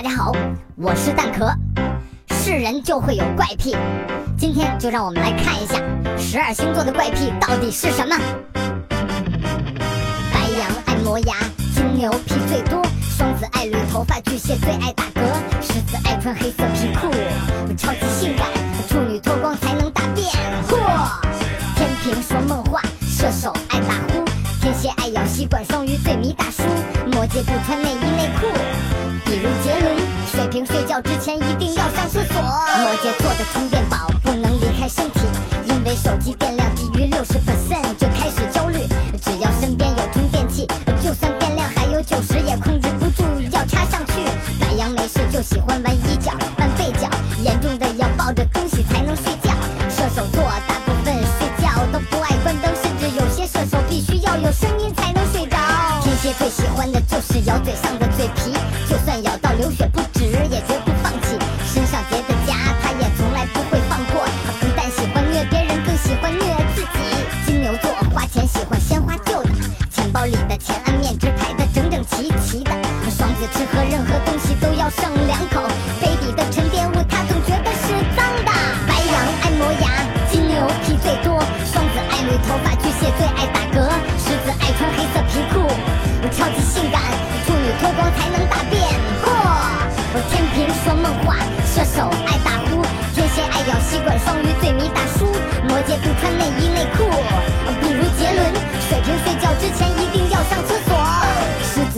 大家好，我是蛋壳。是人就会有怪癖，今天就让我们来看一下十二星座的怪癖到底是什么。白羊爱磨牙，金牛皮最多，双子爱捋头发，巨蟹最爱打嗝，狮子爱穿黑色皮裤，超级性感，处女脱光才能大便。嚯！天平说梦话，射手迷大叔，摩羯不穿内衣内裤。比如杰伦，水瓶睡觉之前一定要上厕所。摩羯座的充电宝不能离开身体，因为手机电量低于六十 percent 就开始焦虑。只要身边有充电器，就算电量还有九十也控制不住要插上去。白羊没事就喜欢玩衣角、弯背角，严重的要抱着东西才能睡觉。射手座大部分睡觉都不爱关灯，甚至有些射手必须要有声音。最喜欢的就是咬嘴上的嘴皮，就算咬到流血不止，也绝不放弃。身上结的痂，他也从来不会放过。他不但喜欢虐别人，更喜欢虐自己。金牛座花钱喜欢先花旧的，钱包里的钱按面值排得整整齐齐的。双子吃喝任何东西都要剩两口，杯底的沉淀物他总觉得是脏的。白羊爱磨牙，金牛皮最多，双子爱捋头发，巨蟹最爱打嗝，狮子爱穿黑色皮裤，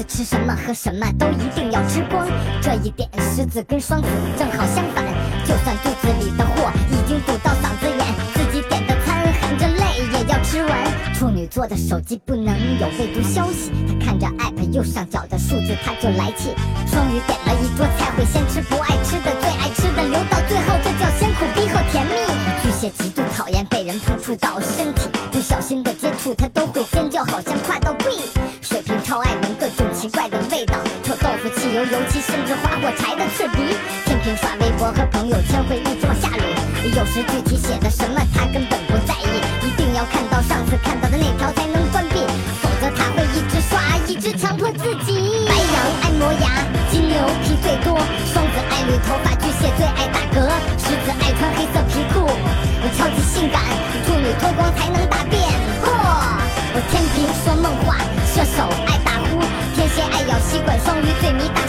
吃什么喝什么都一定要吃光，这一点狮子跟双子正好相反。就算肚子里的货已经堵到嗓子眼，自己点的餐含着泪也要吃完。处女座的手机不能有未读消息，他看着 app 右上角的数字他就来气。双鱼点了一桌菜会先吃不爱吃的，最爱吃的留到最后，这叫先苦逼后甜蜜。巨蟹极度讨厌被人碰触到身体，不小心的接触他都会尖叫，好像快油、油漆，甚至划火柴的刺鼻。天平刷微博和朋友圈会一直往下捋，有时具体写的什么他根本不在意，一定要看到上次看到的那条才能关闭，否则他会一直刷，一直强迫自己。白羊爱磨牙，金牛皮最多，双子爱捋头发，巨蟹最爱打嗝，狮子爱穿黑色皮裤，我超级性感，处女脱光才能大便。嚯！我天平说梦话，射手爱打呼，天蝎爱咬吸管，双鱼最迷大